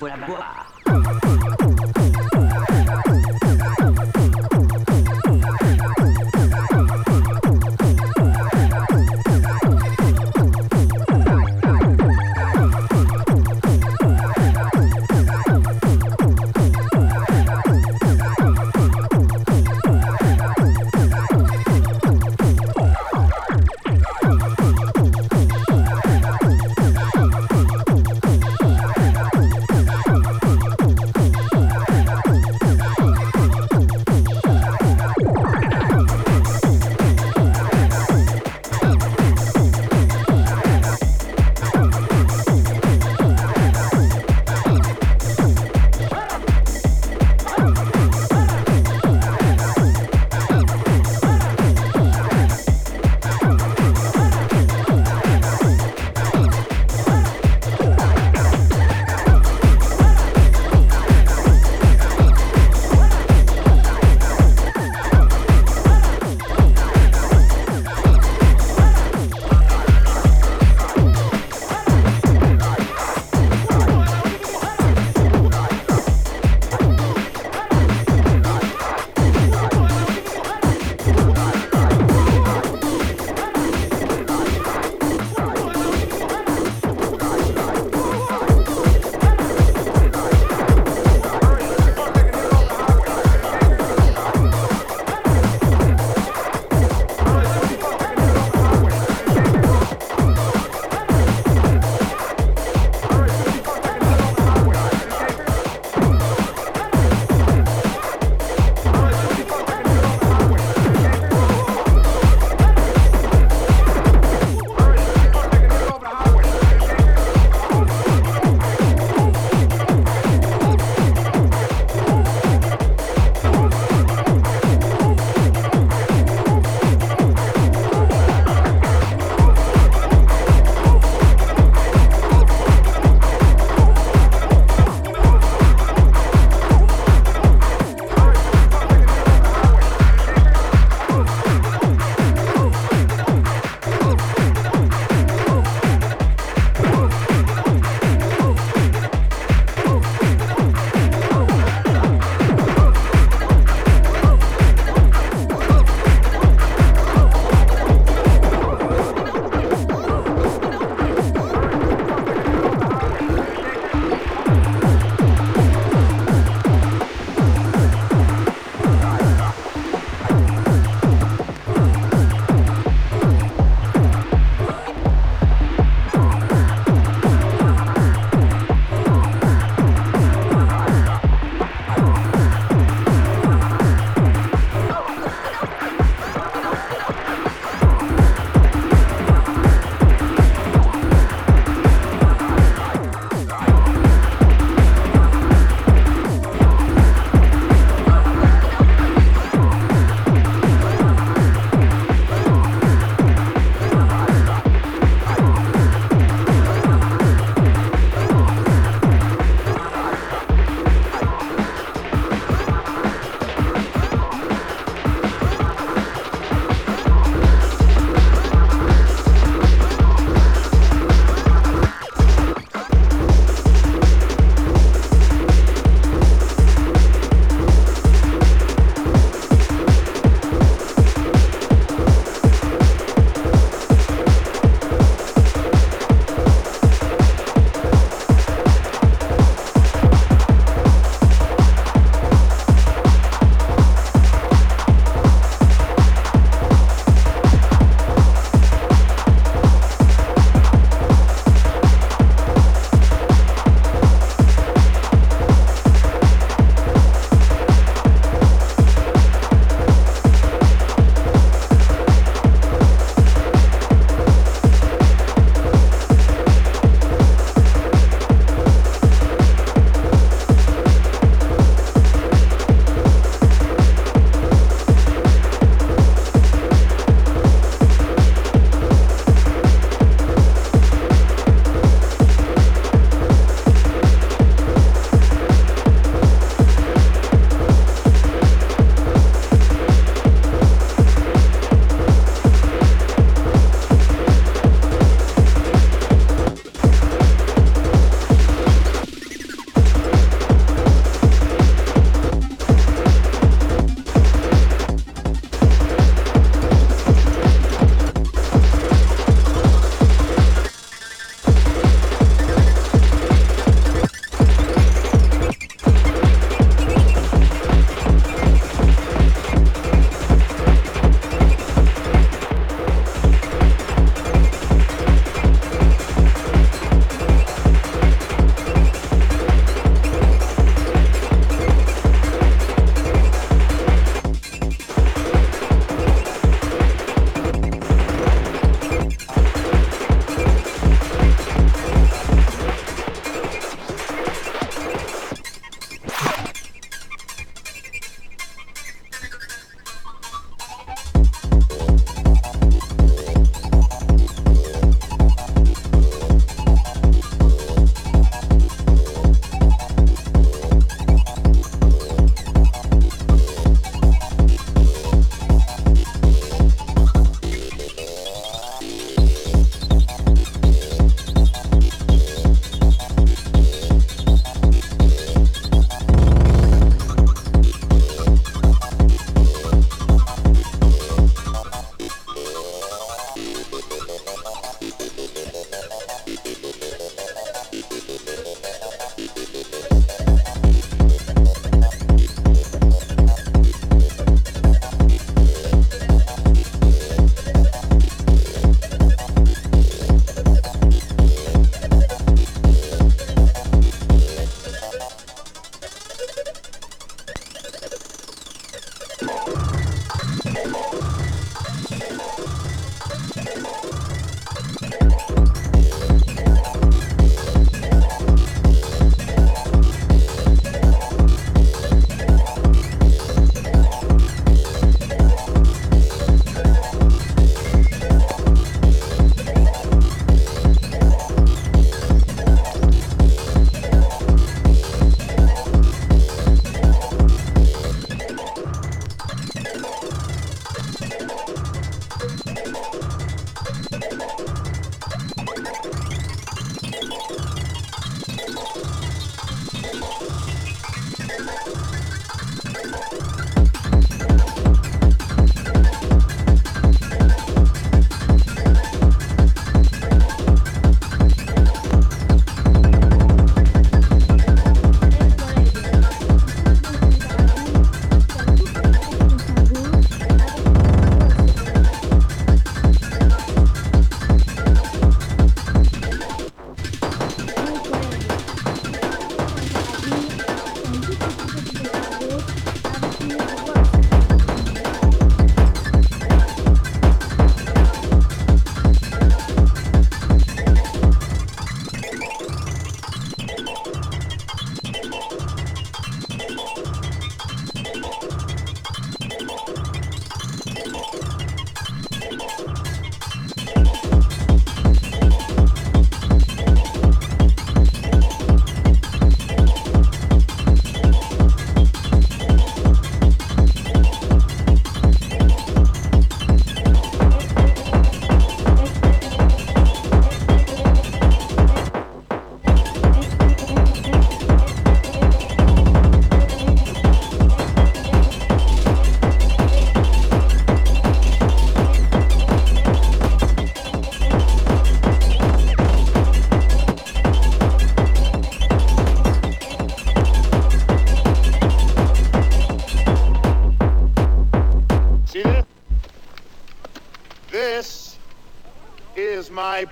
faut la boire.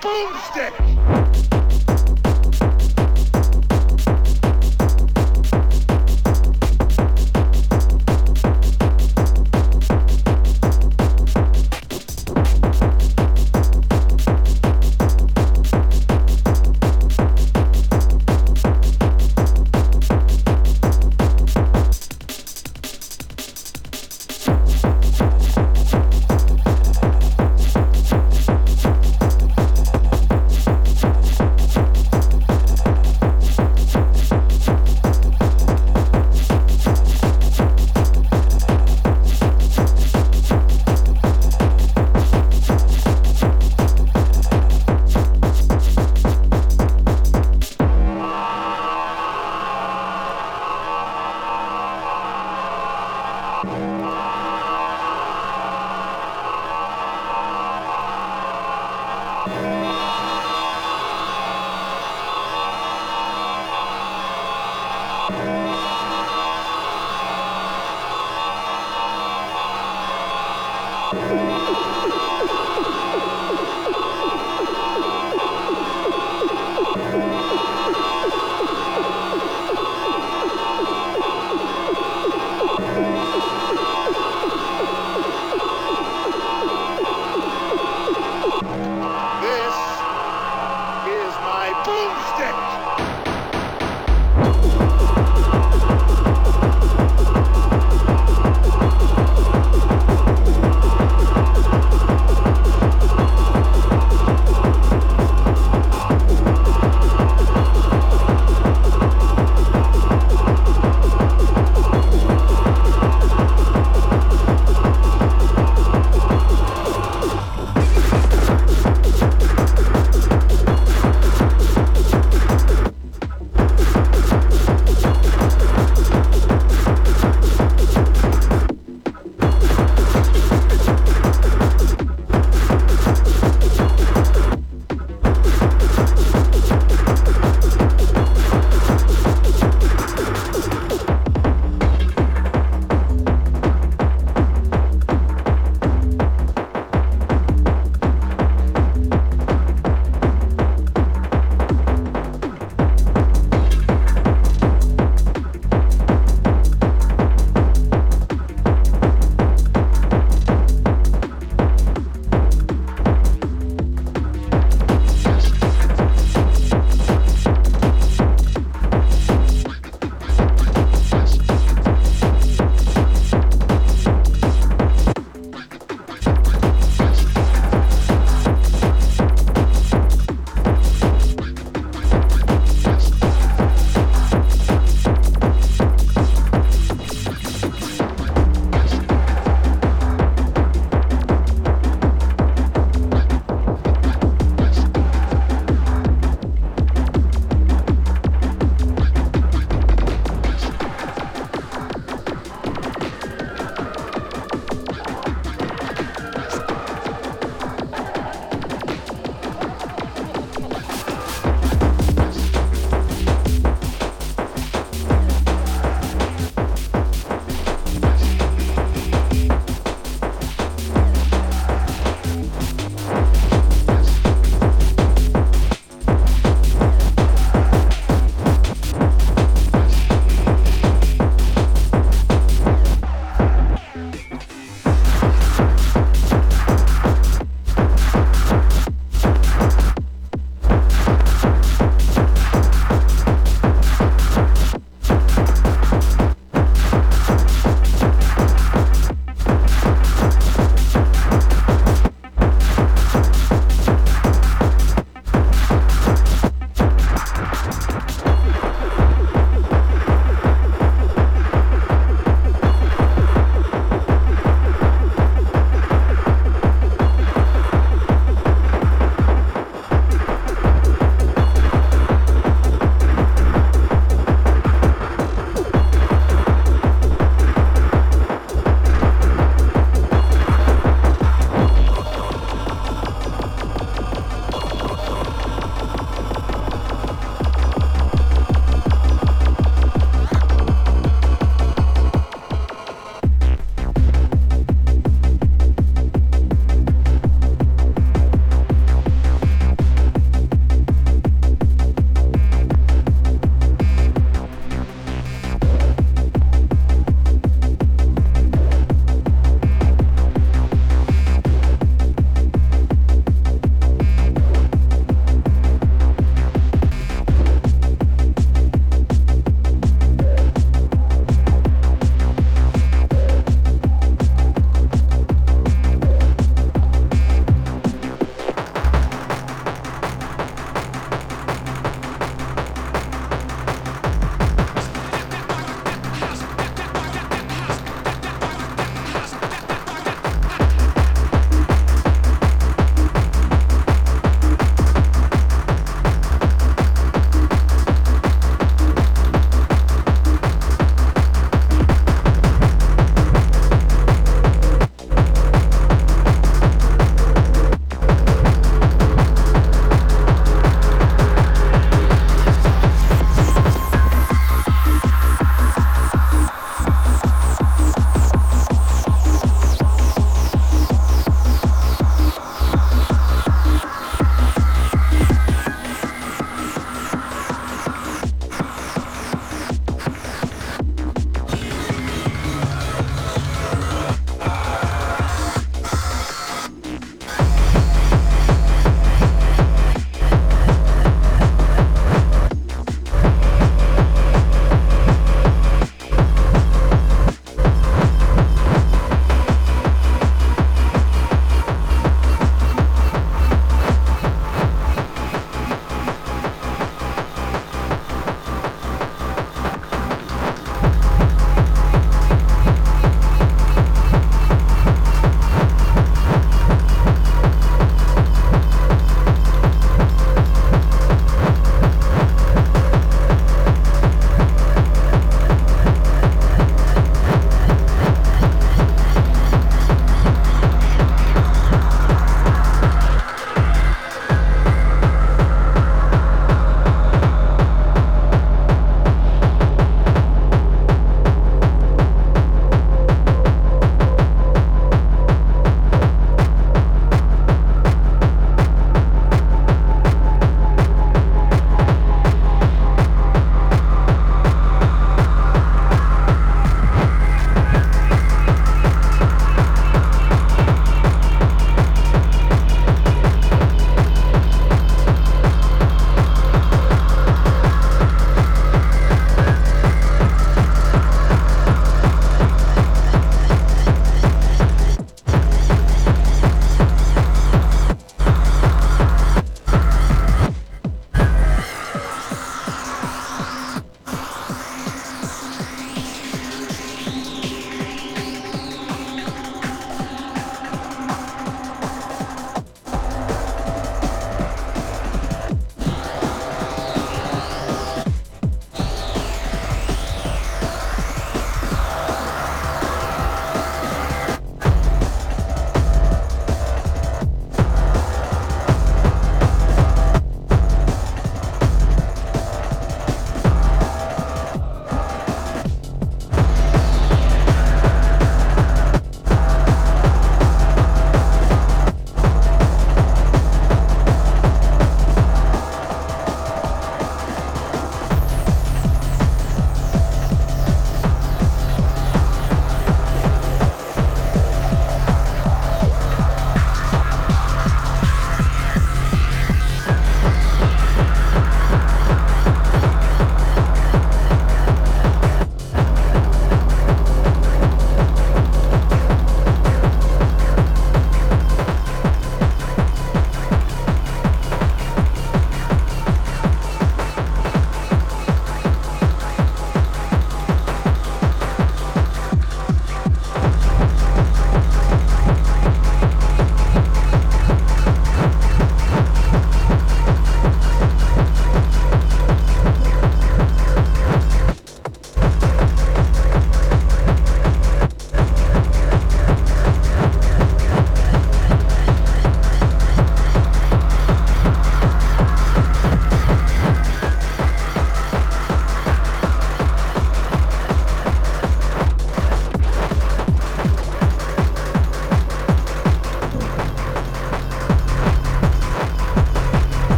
boomstick. Oh.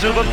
subo